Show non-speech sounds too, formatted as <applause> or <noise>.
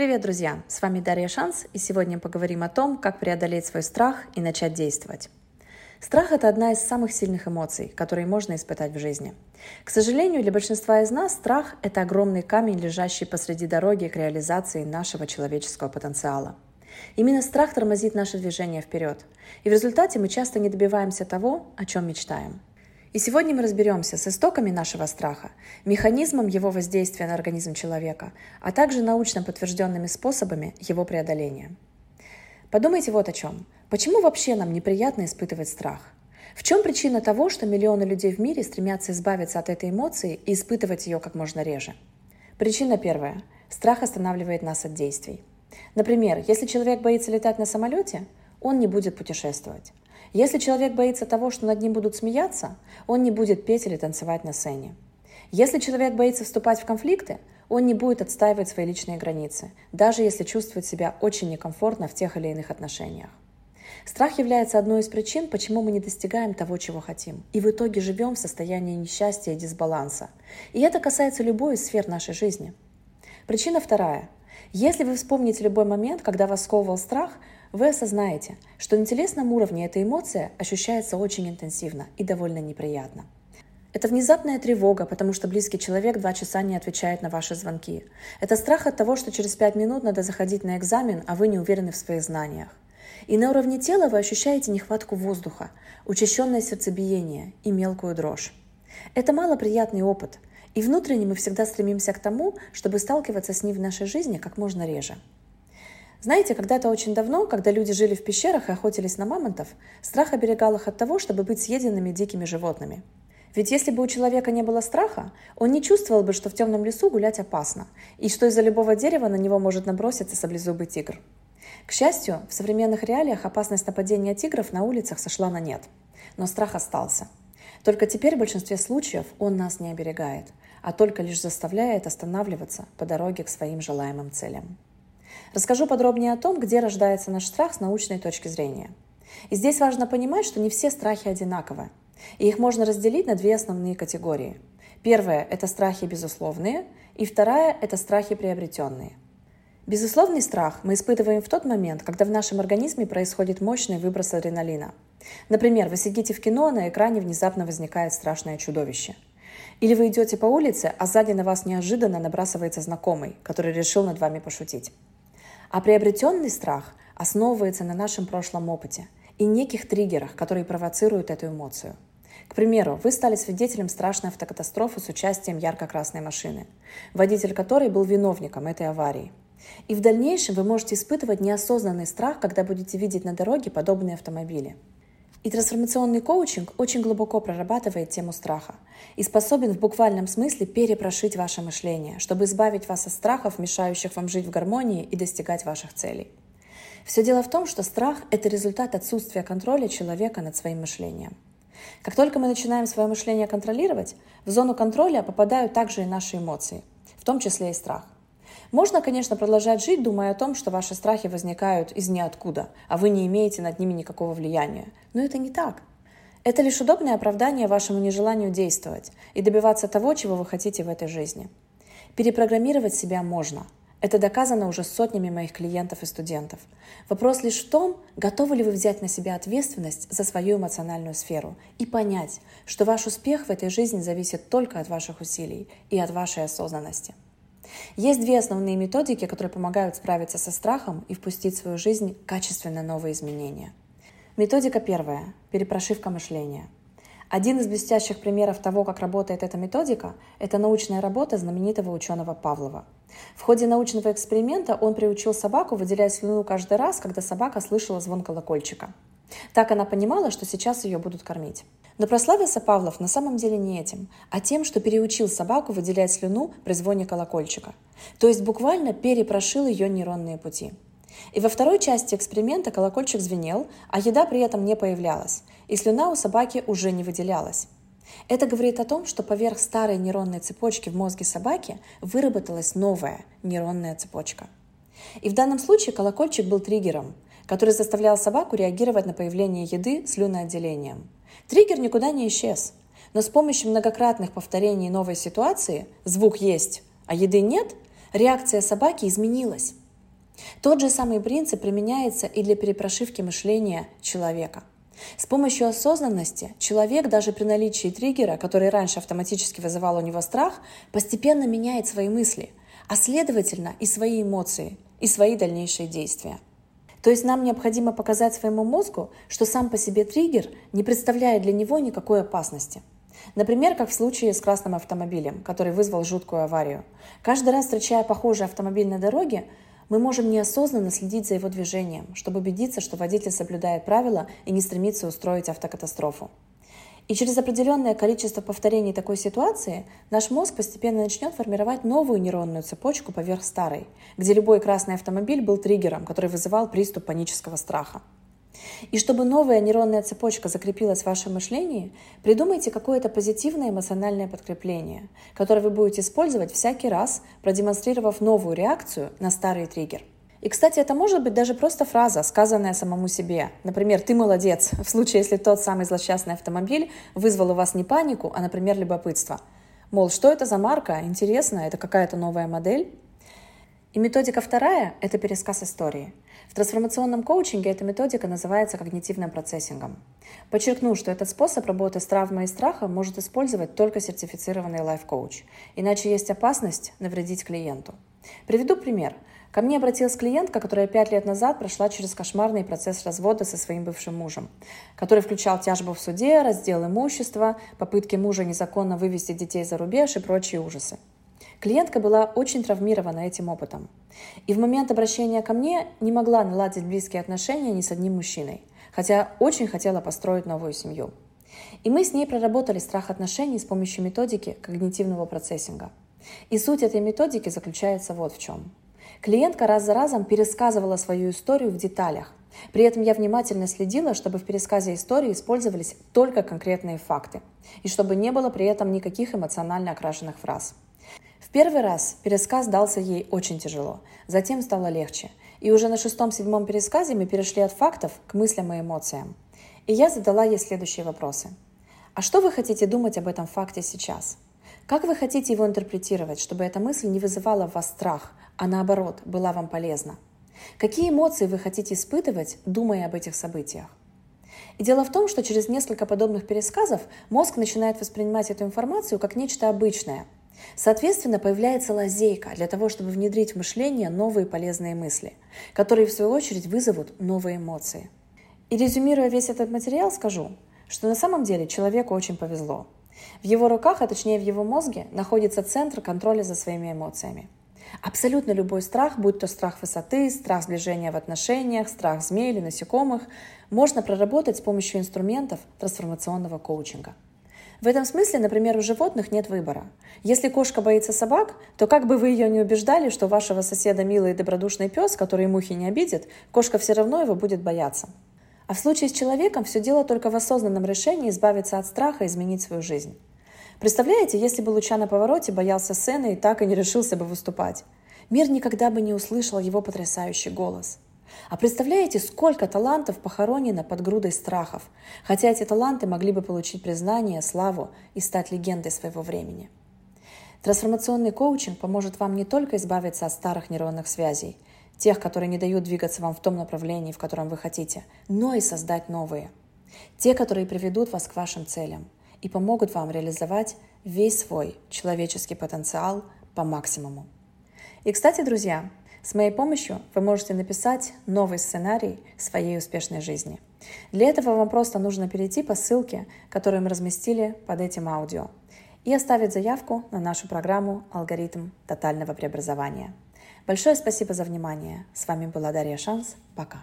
Привет, друзья! С вами Дарья Шанс, и сегодня поговорим о том, как преодолеть свой страх и начать действовать. Страх – это одна из самых сильных эмоций, которые можно испытать в жизни. К сожалению, для большинства из нас страх – это огромный камень, лежащий посреди дороги к реализации нашего человеческого потенциала. Именно страх тормозит наше движение вперед, и в результате мы часто не добиваемся того, о чем мечтаем – и сегодня мы разберемся с истоками нашего страха, механизмом его воздействия на организм человека, а также научно подтвержденными способами его преодоления. Подумайте вот о чем. Почему вообще нам неприятно испытывать страх? В чем причина того, что миллионы людей в мире стремятся избавиться от этой эмоции и испытывать ее как можно реже? Причина первая. Страх останавливает нас от действий. Например, если человек боится летать на самолете, он не будет путешествовать. Если человек боится того, что над ним будут смеяться, он не будет петь или танцевать на сцене. Если человек боится вступать в конфликты, он не будет отстаивать свои личные границы, даже если чувствует себя очень некомфортно в тех или иных отношениях. Страх является одной из причин, почему мы не достигаем того, чего хотим, и в итоге живем в состоянии несчастья и дисбаланса. И это касается любой из сфер нашей жизни. Причина вторая. Если вы вспомните любой момент, когда вас сковывал страх, вы осознаете, что на телесном уровне эта эмоция ощущается очень интенсивно и довольно неприятно. Это внезапная тревога, потому что близкий человек два часа не отвечает на ваши звонки. Это страх от того, что через пять минут надо заходить на экзамен, а вы не уверены в своих знаниях. И на уровне тела вы ощущаете нехватку воздуха, учащенное сердцебиение и мелкую дрожь. Это малоприятный опыт, и внутренне мы всегда стремимся к тому, чтобы сталкиваться с ним в нашей жизни как можно реже. Знаете, когда-то очень давно, когда люди жили в пещерах и охотились на мамонтов, страх оберегал их от того, чтобы быть съеденными дикими животными. Ведь если бы у человека не было страха, он не чувствовал бы, что в темном лесу гулять опасно, и что из-за любого дерева на него может наброситься саблезубый тигр. К счастью, в современных реалиях опасность нападения тигров на улицах сошла на нет. Но страх остался. Только теперь в большинстве случаев он нас не оберегает, а только лишь заставляет останавливаться по дороге к своим желаемым целям. Расскажу подробнее о том, где рождается наш страх с научной точки зрения. И здесь важно понимать, что не все страхи одинаковы. И их можно разделить на две основные категории. Первая – это страхи безусловные, и вторая – это страхи приобретенные. Безусловный страх мы испытываем в тот момент, когда в нашем организме происходит мощный выброс адреналина. Например, вы сидите в кино, а на экране внезапно возникает страшное чудовище. Или вы идете по улице, а сзади на вас неожиданно набрасывается знакомый, который решил над вами пошутить. А приобретенный страх основывается на нашем прошлом опыте и неких триггерах, которые провоцируют эту эмоцию. К примеру, вы стали свидетелем страшной автокатастрофы с участием ярко-красной машины, водитель которой был виновником этой аварии. И в дальнейшем вы можете испытывать неосознанный страх, когда будете видеть на дороге подобные автомобили – и трансформационный коучинг очень глубоко прорабатывает тему страха и способен в буквальном смысле перепрошить ваше мышление, чтобы избавить вас от страхов, мешающих вам жить в гармонии и достигать ваших целей. Все дело в том, что страх – это результат отсутствия контроля человека над своим мышлением. Как только мы начинаем свое мышление контролировать, в зону контроля попадают также и наши эмоции, в том числе и страх – можно, конечно, продолжать жить, думая о том, что ваши страхи возникают из ниоткуда, а вы не имеете над ними никакого влияния. Но это не так. Это лишь удобное оправдание вашему нежеланию действовать и добиваться того, чего вы хотите в этой жизни. Перепрограммировать себя можно. Это доказано уже сотнями моих клиентов и студентов. Вопрос лишь в том, готовы ли вы взять на себя ответственность за свою эмоциональную сферу и понять, что ваш успех в этой жизни зависит только от ваших усилий и от вашей осознанности. Есть две основные методики, которые помогают справиться со страхом и впустить в свою жизнь качественно новые изменения. Методика первая – перепрошивка мышления. Один из блестящих примеров того, как работает эта методика, это научная работа знаменитого ученого Павлова. В ходе научного эксперимента он приучил собаку выделять слюну каждый раз, когда собака слышала звон колокольчика. Так она понимала, что сейчас ее будут кормить. Но прославился Павлов на самом деле не этим, а тем, что переучил собаку выделять слюну при звоне колокольчика. То есть буквально перепрошил ее нейронные пути. И во второй части эксперимента колокольчик звенел, а еда при этом не появлялась, и слюна у собаки уже не выделялась. Это говорит о том, что поверх старой нейронной цепочки в мозге собаки выработалась новая нейронная цепочка. И в данном случае колокольчик был триггером, который заставлял собаку реагировать на появление еды слюноотделением – Триггер никуда не исчез, но с помощью многократных повторений новой ситуации «звук есть, а еды нет» реакция собаки изменилась. Тот же самый принцип применяется и для перепрошивки мышления человека. С помощью осознанности человек даже при наличии триггера, который раньше автоматически вызывал у него страх, постепенно меняет свои мысли, а следовательно и свои эмоции, и свои дальнейшие действия. То есть нам необходимо показать своему мозгу, что сам по себе триггер не представляет для него никакой опасности. Например, как в случае с красным автомобилем, который вызвал жуткую аварию. Каждый раз, встречая похожий автомобиль на дороге, мы можем неосознанно следить за его движением, чтобы убедиться, что водитель соблюдает правила и не стремится устроить автокатастрофу. И через определенное количество повторений такой ситуации наш мозг постепенно начнет формировать новую нейронную цепочку поверх старой, где любой красный автомобиль был триггером, который вызывал приступ панического страха. И чтобы новая нейронная цепочка закрепилась в вашем мышлении, придумайте какое-то позитивное эмоциональное подкрепление, которое вы будете использовать всякий раз, продемонстрировав новую реакцию на старый триггер. И, кстати, это может быть даже просто фраза, сказанная самому себе. Например, «ты молодец», <laughs> в случае, если тот самый злосчастный автомобиль вызвал у вас не панику, а, например, любопытство. Мол, что это за марка? Интересно, это какая-то новая модель? И методика вторая – это пересказ истории. В трансформационном коучинге эта методика называется когнитивным процессингом. Подчеркну, что этот способ работы с травмой и страхом может использовать только сертифицированный лайф-коуч, иначе есть опасность навредить клиенту. Приведу пример. Ко мне обратилась клиентка, которая пять лет назад прошла через кошмарный процесс развода со своим бывшим мужем, который включал тяжбу в суде, раздел имущества, попытки мужа незаконно вывести детей за рубеж и прочие ужасы. Клиентка была очень травмирована этим опытом. И в момент обращения ко мне не могла наладить близкие отношения ни с одним мужчиной, хотя очень хотела построить новую семью. И мы с ней проработали страх отношений с помощью методики когнитивного процессинга. И суть этой методики заключается вот в чем. Клиентка раз за разом пересказывала свою историю в деталях. При этом я внимательно следила, чтобы в пересказе истории использовались только конкретные факты, и чтобы не было при этом никаких эмоционально окрашенных фраз – первый раз пересказ дался ей очень тяжело, затем стало легче. И уже на шестом-седьмом пересказе мы перешли от фактов к мыслям и эмоциям. И я задала ей следующие вопросы. А что вы хотите думать об этом факте сейчас? Как вы хотите его интерпретировать, чтобы эта мысль не вызывала в вас страх, а наоборот, была вам полезна? Какие эмоции вы хотите испытывать, думая об этих событиях? И дело в том, что через несколько подобных пересказов мозг начинает воспринимать эту информацию как нечто обычное – Соответственно, появляется лазейка для того, чтобы внедрить в мышление новые полезные мысли, которые в свою очередь вызовут новые эмоции. И резюмируя весь этот материал, скажу, что на самом деле человеку очень повезло. В его руках, а точнее в его мозге, находится центр контроля за своими эмоциями. Абсолютно любой страх, будь то страх высоты, страх сближения в отношениях, страх змей или насекомых, можно проработать с помощью инструментов трансформационного коучинга – в этом смысле, например, у животных нет выбора. Если кошка боится собак, то как бы вы ее не убеждали, что вашего соседа милый и добродушный пес, который мухи не обидит, кошка все равно его будет бояться. А в случае с человеком все дело только в осознанном решении избавиться от страха и изменить свою жизнь. Представляете, если бы Луча на повороте боялся сцены и так и не решился бы выступать? Мир никогда бы не услышал его потрясающий голос – а представляете, сколько талантов похоронено под грудой страхов, хотя эти таланты могли бы получить признание, славу и стать легендой своего времени. Трансформационный коучинг поможет вам не только избавиться от старых нейронных связей, тех, которые не дают двигаться вам в том направлении, в котором вы хотите, но и создать новые. Те, которые приведут вас к вашим целям и помогут вам реализовать весь свой человеческий потенциал по максимуму. И, кстати, друзья, с моей помощью вы можете написать новый сценарий своей успешной жизни. Для этого вам просто нужно перейти по ссылке, которую мы разместили под этим аудио, и оставить заявку на нашу программу «Алгоритм тотального преобразования». Большое спасибо за внимание. С вами была Дарья Шанс. Пока.